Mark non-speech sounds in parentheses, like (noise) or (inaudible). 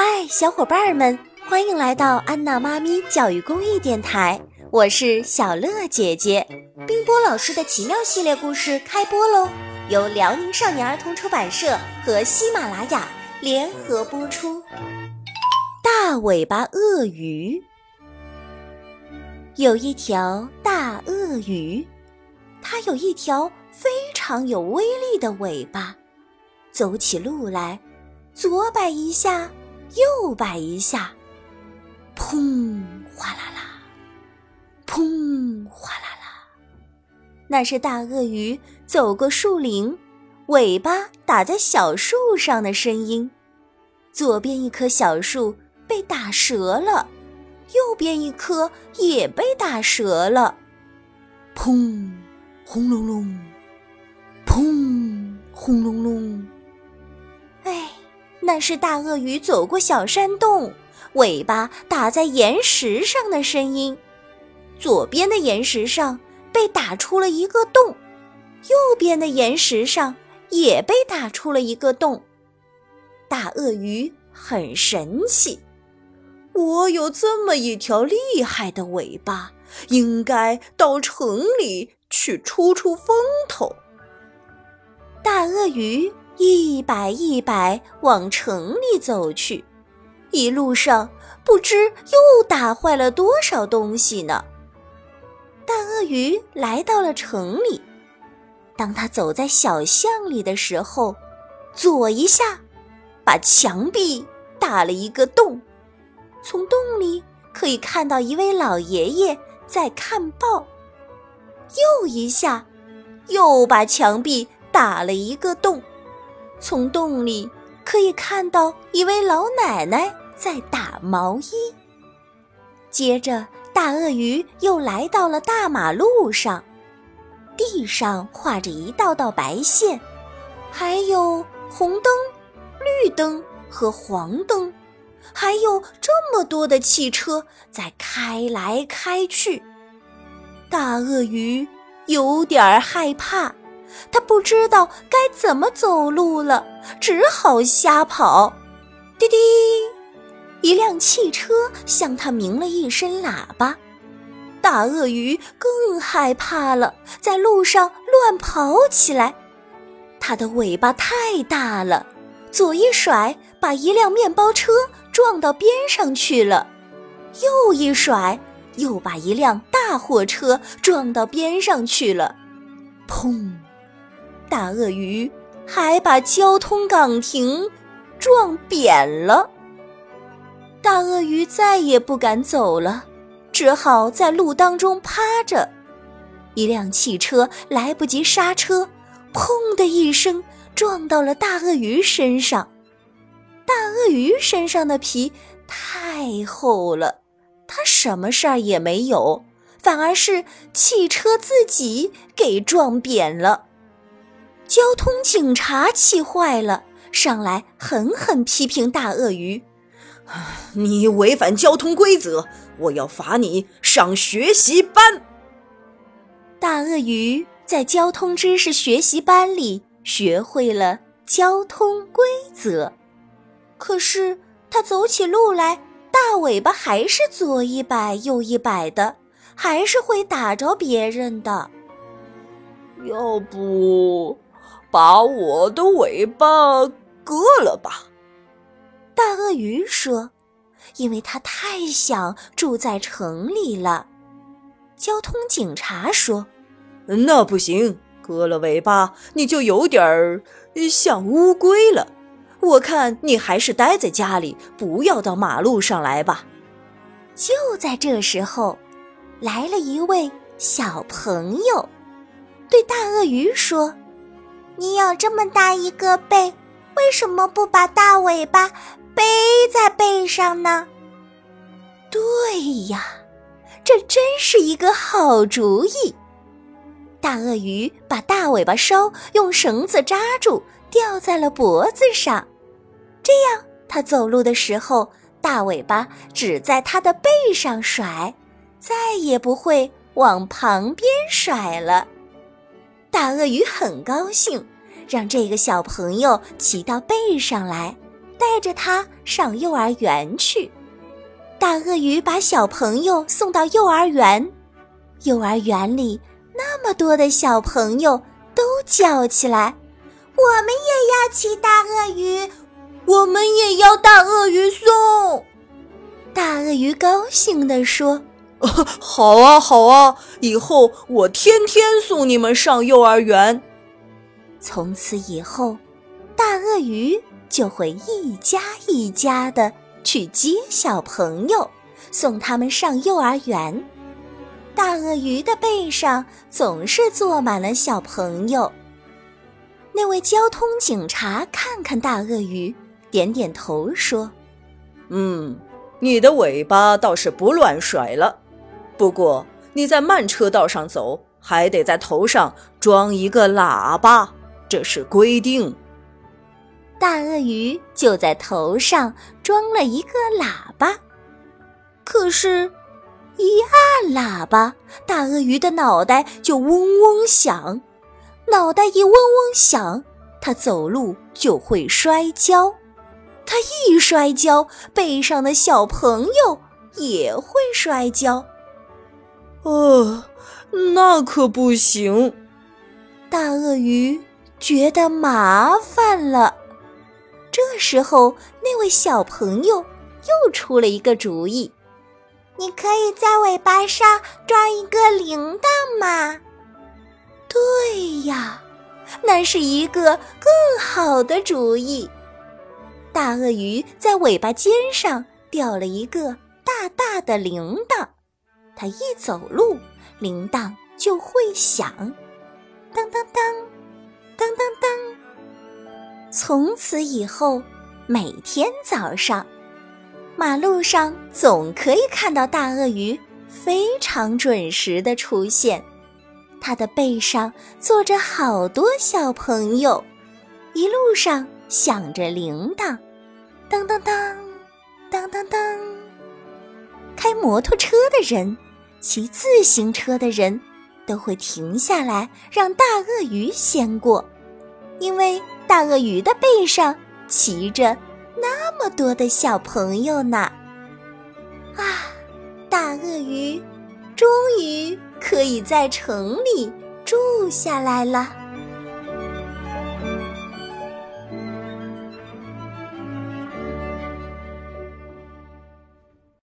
嗨，小伙伴们，欢迎来到安娜妈咪教育公益电台，我是小乐姐姐。冰波老师的奇妙系列故事开播喽，由辽宁少年儿童出版社和喜马拉雅联合播出。大尾巴鳄鱼，有一条大鳄鱼，它有一条非常有威力的尾巴，走起路来左摆一下。又摆一下，砰！哗啦啦，砰！哗啦啦。那是大鳄鱼走过树林，尾巴打在小树上的声音。左边一棵小树被打折了，右边一棵也被打折了。砰！轰隆隆，砰！轰隆隆。那是大鳄鱼走过小山洞，尾巴打在岩石上的声音。左边的岩石上被打出了一个洞，右边的岩石上也被打出了一个洞。大鳄鱼很神气，我有这么一条厉害的尾巴，应该到城里去出出风头。大鳄鱼。一摆一摆往城里走去，一路上不知又打坏了多少东西呢。大鳄鱼来到了城里，当他走在小巷里的时候，左一下把墙壁打了一个洞，从洞里可以看到一位老爷爷在看报；右一下又把墙壁打了一个洞。从洞里可以看到一位老奶奶在打毛衣。接着，大鳄鱼又来到了大马路上，地上画着一道道白线，还有红灯、绿灯和黄灯，还有这么多的汽车在开来开去。大鳄鱼有点害怕。他不知道该怎么走路了，只好瞎跑。滴滴，一辆汽车向他鸣了一声喇叭。大鳄鱼更害怕了，在路上乱跑起来。它的尾巴太大了，左一甩，把一辆面包车撞到边上去了；右一甩，又把一辆大货车撞到边上去了。砰！大鳄鱼还把交通岗亭撞扁了。大鳄鱼再也不敢走了，只好在路当中趴着。一辆汽车来不及刹车，砰的一声撞到了大鳄鱼身上。大鳄鱼身上的皮太厚了，它什么事儿也没有，反而是汽车自己给撞扁了。交通警察气坏了，上来狠狠批评大鳄鱼：“你违反交通规则，我要罚你上学习班。”大鳄鱼在交通知识学习班里学会了交通规则，可是他走起路来，大尾巴还是左一摆右一摆的，还是会打着别人的。要不？把我的尾巴割了吧，大鳄鱼说：“因为它太想住在城里了。”交通警察说：“那不行，割了尾巴你就有点儿像乌龟了。我看你还是待在家里，不要到马路上来吧。”就在这时候，来了一位小朋友，对大鳄鱼说。你有这么大一个背，为什么不把大尾巴背在背上呢？对呀，这真是一个好主意。大鳄鱼把大尾巴梢用绳子扎住，吊在了脖子上，这样它走路的时候，大尾巴只在它的背上甩，再也不会往旁边甩了。大鳄鱼很高兴，让这个小朋友骑到背上来，带着它上幼儿园去。大鳄鱼把小朋友送到幼儿园，幼儿园里那么多的小朋友都叫起来：“我们也要骑大鳄鱼，我们也要大鳄鱼送。”大鳄鱼高兴地说：“ (laughs) 好啊，好啊，以后我天天送你们上幼儿园。”从此以后，大鳄鱼就会一家一家的。去接小朋友，送他们上幼儿园。大鳄鱼的背上总是坐满了小朋友。那位交通警察看看大鳄鱼，点点头说：“嗯，你的尾巴倒是不乱甩了。不过你在慢车道上走，还得在头上装一个喇叭，这是规定。”大鳄鱼就在头上装了一个喇叭，可是，一按喇叭，大鳄鱼的脑袋就嗡嗡响。脑袋一嗡嗡响，它走路就会摔跤。它一摔跤，背上的小朋友也会摔跤。哦，那可不行！大鳄鱼觉得麻烦了。这时候，那位小朋友又出了一个主意：“你可以在尾巴上装一个铃铛吗？”对呀，那是一个更好的主意。大鳄鱼在尾巴尖上吊了一个大大的铃铛，它一走路，铃铛就会响，当当当，当当当。从此以后，每天早上，马路上总可以看到大鳄鱼非常准时的出现。它的背上坐着好多小朋友，一路上响着铃铛，当当当，当当当。开摩托车的人，骑自行车的人，都会停下来让大鳄鱼先过，因为。大鳄鱼的背上骑着那么多的小朋友呢！啊，大鳄鱼终于可以在城里住下来了。